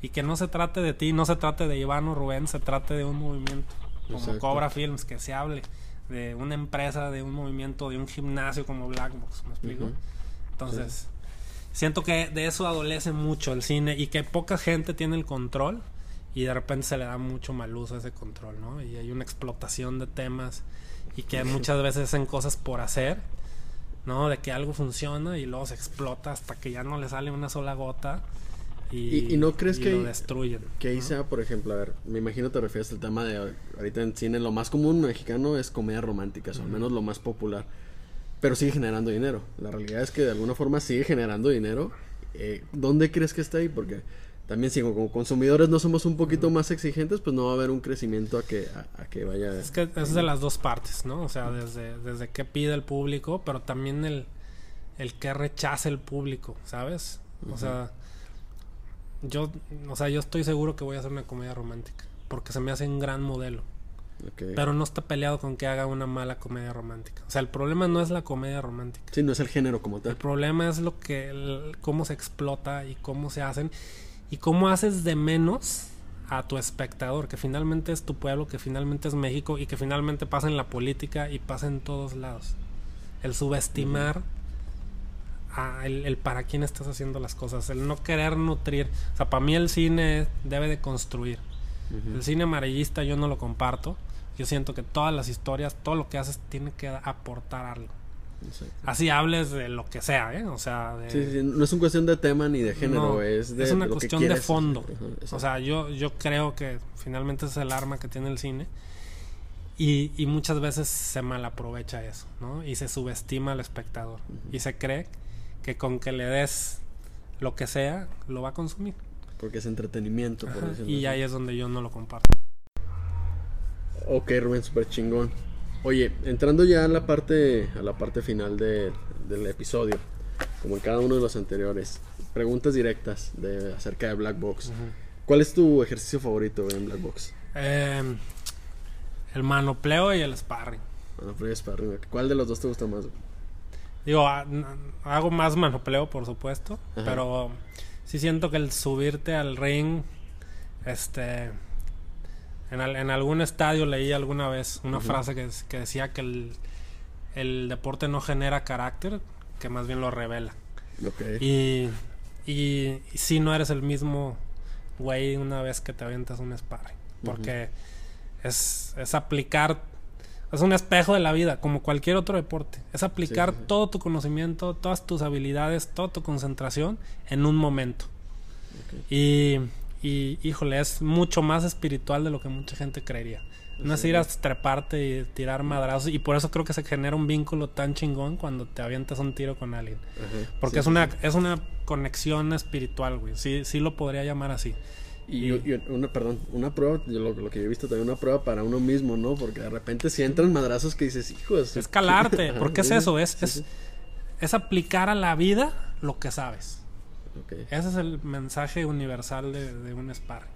y que no se trate de ti, no se trate de Iván o Rubén, se trate de un movimiento, como Exacto. Cobra Films, que se hable de una empresa, de un movimiento, de un gimnasio como Black Box, ¿me explico? Entonces, siento que de eso adolece mucho el cine y que poca gente tiene el control y de repente se le da mucho mal uso a ese control, ¿no? Y hay una explotación de temas y que muchas veces hacen cosas por hacer, ¿no? De que algo funciona y luego se explota hasta que ya no le sale una sola gota y, ¿Y- y no crees y que- lo destruyen. Que ahí ¿no? sea, por ejemplo, a ver, me imagino te refieres al tema de ahorita en cine, lo más común mexicano es comedias románticas, o al menos lo más popular, pero sigue generando dinero. La realidad es que de alguna forma sigue generando dinero. Eh, ¿Dónde crees que está ahí? Porque también si como consumidores no somos un poquito más exigentes, pues no va a haber un crecimiento a que, a, a que vaya... Es que es de las dos partes, ¿no? O sea, desde, desde qué pide el público, pero también el, el que rechaza el público, ¿sabes? O sea, yo, o sea, yo estoy seguro que voy a hacer una comedia romántica, porque se me hace un gran modelo. Pero no está peleado con que haga una mala comedia romántica. O sea, el problema no es la comedia romántica. Sí, no es el género como El tal. problema es lo que, el- cómo se explota y cómo se hacen y cómo haces de menos a tu espectador, que finalmente es tu pueblo, que finalmente es México y que finalmente pasa en la política y pasa en todos lados. El subestimar a el, el para quién estás haciendo las cosas, el no querer nutrir. O sea, para mí el cine debe de construir. El cine amarillista yo no lo comparto. Yo siento que todas las historias, todo lo que haces tiene que aportar algo. Exacto. Así hables de lo que sea, ¿eh? O sea, de... Sí, sí, sí, no es una cuestión de tema ni de género, No, es de es una de cuestión de fondo. Ajá, O sea, yo, yo creo que finalmente es el arma que tiene el cine. Y, y muchas veces se malaprovecha eso, ¿no? Y se subestima al espectador. Y se cree que con que le des lo que sea, lo va a consumir. porque es entretenimiento, por Ajá, decirlo Y así. ahí es donde yo no lo comparto. Ok, Rubén, súper chingón. Oye, entrando ya a la parte, a la parte final de- del episodio, como en cada uno de los anteriores, preguntas directas de, acerca de Black Box. ¿Cuál es tu ejercicio favorito en Black Box? Eh, el manopleo y el sparring. Es para arriba. ¿Cuál de los dos te gusta más? Digo, n- hago más manopleo, por supuesto, Ajá. pero sí siento que el subirte al ring, este, en, al- en algún estadio leí alguna vez una frase que, que decía que el, el deporte no genera carácter, que más bien lo revela. Ok. Y, y, y si no eres el mismo güey una vez que te avientas un sparring, porque es, es aplicar es un espejo de la vida, como cualquier otro deporte. Es aplicar Sí, sí, sí. todo tu conocimiento, todas tus habilidades, toda tu concentración en un momento. Ok. Y, híjole, es mucho más espiritual de lo que mucha gente creería. No es ir a treparte y tirar madrazos. Y por eso creo que se genera un vínculo tan chingón cuando te avientas un tiro con alguien. Ajá. Porque Sí, es una sí. es una conexión espiritual, güey. Sí, sí lo podría llamar así. Y, y una, perdón, una prueba, yo lo, lo que yo he visto también una prueba para uno mismo, ¿no? Porque de repente si entran madrazos que dices, hijos. Es calarte. Porque es eso, es, es, es aplicar a la vida lo que sabes. Ese es el mensaje universal de, de un sparring.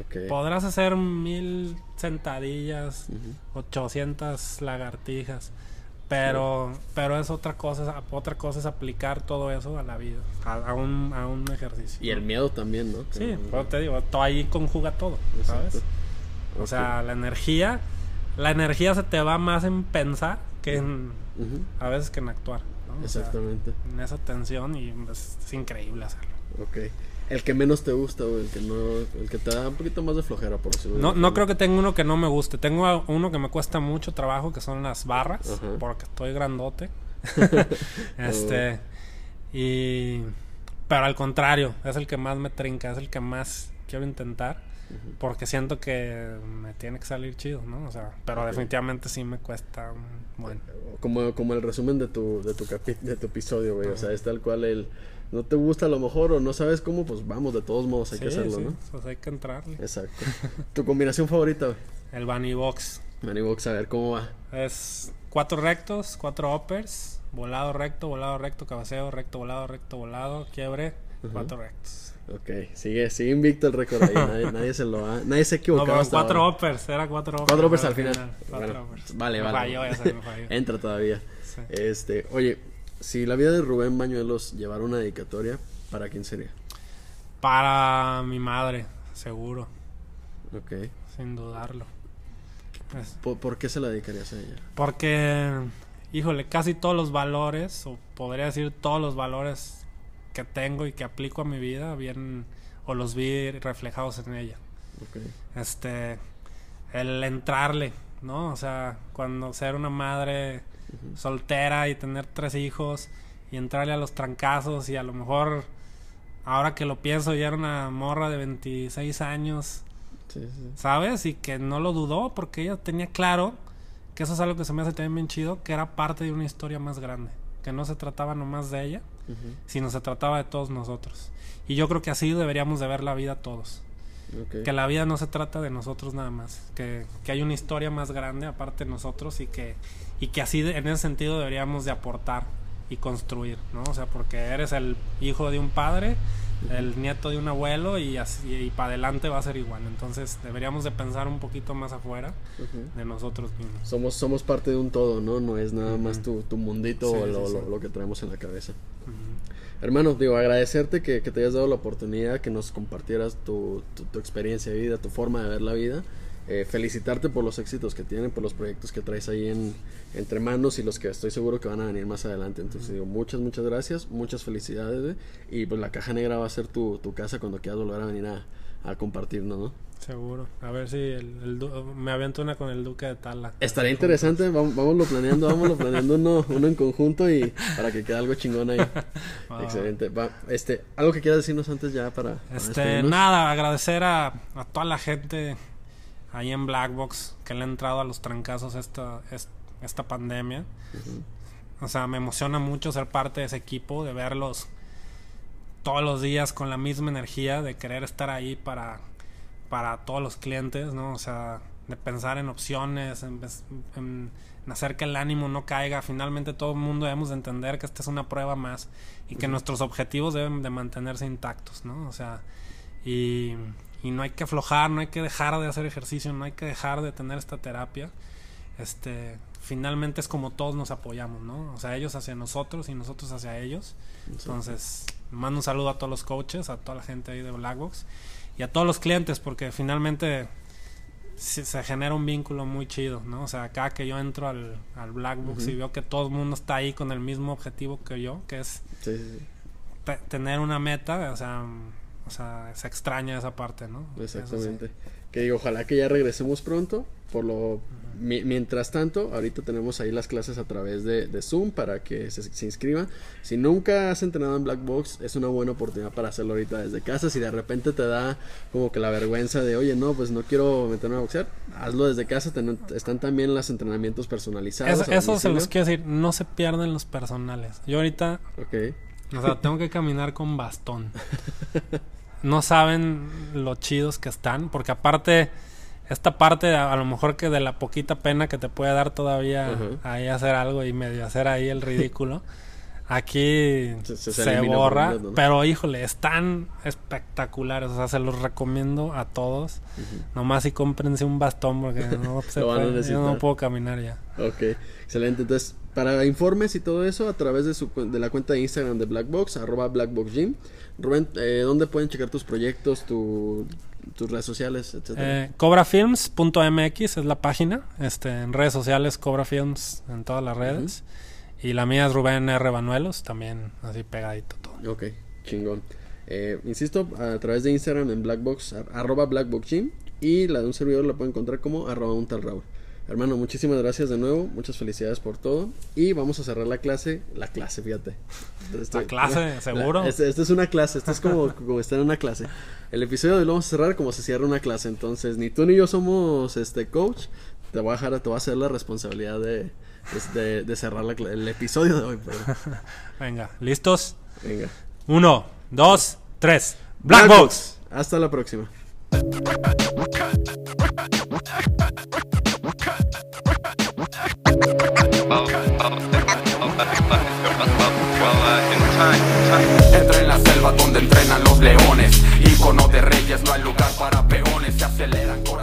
ok. Podrás hacer mil sentadillas, Ujú. 800 lagartijas, pero pero es otra cosa, otra cosa es aplicar todo eso a la vida, a, a un, a un ejercicio. Y el miedo también, ¿no? Sí, pero te digo, todo ahí conjuga todo. O sea, la energía, la energía se te va más en pensar que en, a veces que en actuar. ¿No? O sea, Exactamente. en esa tensión y es increíble hacerlo. Ok. El que menos te gusta, o el que no, el que te da un poquito más de flojera, por decirlo de No, no creo que tenga uno que no me guste. Tengo uno que me cuesta mucho trabajo, que son las barras, Ajá. porque estoy grandote. este y pero al contrario, es el que más me trinca, es el que más quiero intentar, Porque siento que me tiene que salir chido, ¿no? O sea, pero definitivamente sí me cuesta bueno. Como, como el resumen de tu, de tu, capi- de tu episodio, güey. O sea, es tal cual el... No te gusta a lo mejor o no sabes cómo, pues vamos, de todos modos hay que hacerlo, sí, ¿no? pues hay que entrarle. Exacto. tu combinación favorita, güey. El bunny box Manny Box, a ver cómo va. es cuatro rectos, cuatro uppers, volado recto, volado recto, cabeceo, recto, volado, recto, volado, quiebre, cuatro rectos. Ok, sigue, sigue invicto el récord ahí. nadie, nadie se lo ha... Nadie se ha No, equivocado pero hasta cuatro ahora. uppers, era cuatro uppers. Cuatro uppers al final. Cuatro Bueno, uppers. vale, me vale. Falló, ese me falló. Entra todavía. Sí. Este, oye, si la vida de Rubén Bañuelos llevara una dedicatoria, ¿para quién sería? Para mi madre, seguro, Ok. sin dudarlo. ¿Por, por qué se la dedicarías a ella? Porque, híjole, casi todos los valores, o podría decir todos los valores que tengo y que aplico a mi vida, vienen o los vi reflejados en ella. Este, el entrarle, ¿no? O sea, cuando ser una madre soltera y tener tres hijos y entrarle a los trancazos y a lo mejor, ahora que lo pienso, ya era una morra de 26 años, Sí, sí. ¿sabes? Y que no lo dudó porque ella tenía claro que eso es algo que se me hace también bien chido, que era parte de una historia más grande, que no se trataba nomás de ella, sino se trataba de todos nosotros. Y yo creo que así deberíamos de ver la vida todos. Que la vida no se trata de nosotros nada más, que, que hay una historia más grande aparte de nosotros y que, y que así de- en ese sentido deberíamos de aportar y construir, ¿no? O sea, porque eres el hijo de un padre, el nieto de un abuelo y así y para adelante va a ser igual. Entonces deberíamos de pensar un poquito más afuera de nosotros mismos. Somos, somos parte de un todo, ¿no? No es nada más tu, tu mundito Sí, o lo, sí. lo- lo que traemos en la cabeza. Ujú. Hermano, digo, agradecerte que, que te hayas dado la oportunidad, que nos compartieras tu, tu, tu experiencia de vida, tu forma de ver la vida. Eh, felicitarte por los éxitos que tienen, por los proyectos que traes ahí en, entre manos y los que estoy seguro que van a venir más adelante. Entonces digo, muchas, muchas gracias, muchas felicidades. Y pues la caja negra va a ser tu, tu casa cuando quieras volver a venir a, a compartirnos, ¿no? Seguro. A ver si el, el du- me aviento una con el duque de Tala. Estaría interesante, vamos, vámonoslo planeando, vámonos planeando uno, uno en conjunto y para que quede algo chingón ahí. Excelente. Va, este, algo que quieras decirnos antes ya para, para Este, despedirnos? nada, agradecer a, a toda la gente ahí en Blackbox que le ha entrado a los trancazos esta, es- esta pandemia. Ujú. O sea, me emociona mucho ser parte de ese equipo, de verlos todos los días con la misma energía, de querer estar ahí para, para todos los clientes, ¿no? O sea, de pensar en opciones, en, en- en hacer que el ánimo no caiga. Finalmente todo el mundo debemos de entender que esta es una prueba más y que nuestros objetivos deben de mantenerse intactos, ¿no? O sea, y, y no hay que aflojar, no hay que dejar de hacer ejercicio, no hay que dejar de tener esta terapia. Este, finalmente es como todos nos apoyamos, ¿no? O sea, ellos hacia nosotros y nosotros hacia ellos. Entonces, mando un saludo a todos los coaches, a toda la gente ahí de Blackbox y a todos los clientes, porque finalmente se, se genera un vínculo muy chido, ¿no? O sea, acá que yo entro al, al Blackbox y veo que todo el mundo está ahí con el mismo objetivo que yo, que es Sí, sí, tener una meta, o sea, o sea, se extraña esa parte, ¿no? Sí. Exactamente. Que digo, ojalá que ya regresemos pronto. Por lo mi- mientras tanto, ahorita tenemos ahí las clases a través de, de Zoom para que se, se inscriban. Si nunca has entrenado en Black Box, es una buena oportunidad para hacerlo ahorita desde casa. Si de repente te da como que la vergüenza de, oye, no, pues no quiero meterme a boxear, hazlo desde casa. Ten- están también los entrenamientos personalizados. Eso, se los quiero decir, no se pierden los personales. Yo ahorita Ok. O sea, tengo que caminar con bastón. No saben lo chidos que están, porque aparte, esta parte, a, a lo mejor que de la poquita pena que te puede dar todavía Ajá. ahí hacer algo y medio hacer ahí el ridículo, aquí Se- se, se- se elimina por borra. completo, ¿no? Pero híjole, están espectaculares. O sea, se los recomiendo a todos. Nomás si cómprense un bastón, porque no se puede- yo no puedo caminar ya. Ok, excelente. Entonces, para informes y todo eso, a través de, su, de la cuenta de Instagram de Blackbox, arroba BlackboxGym. Rubén, eh, ¿dónde pueden checar tus proyectos, tu- tus redes sociales, etcétera? Eh, cobrafilms.mx es la página. Este, en redes sociales, cobrafilms en todas las redes. Y la mía es Rubén R. Banuelos, también así pegadito todo. Ok, chingón. Eh, insisto, a través de Instagram en Blackbox, ar- arroba BlackboxGym. Y la de un servidor la pueden encontrar como arroba un tal Raúl. Hermano, muchísimas gracias de nuevo, muchas felicidades por todo. Y vamos a cerrar la clase, la clase, fíjate. Estoy- clase, ¿seguro? Esta este es una clase, esto es como, como estar en una clase. El episodio de hoy lo vamos a cerrar como se cierra una clase. Entonces, ni tú ni yo somos este coach. Te voy a dejar, te voy a hacer la responsabilidad de, de, de cerrar la el episodio de hoy. Venga, ¿listos? Venga. Uno, dos, tres. Black Box. Hasta la próxima. Entra en la selva donde entrenan los leones, ícono de reyes, no hay lugar para peones, se aceleran con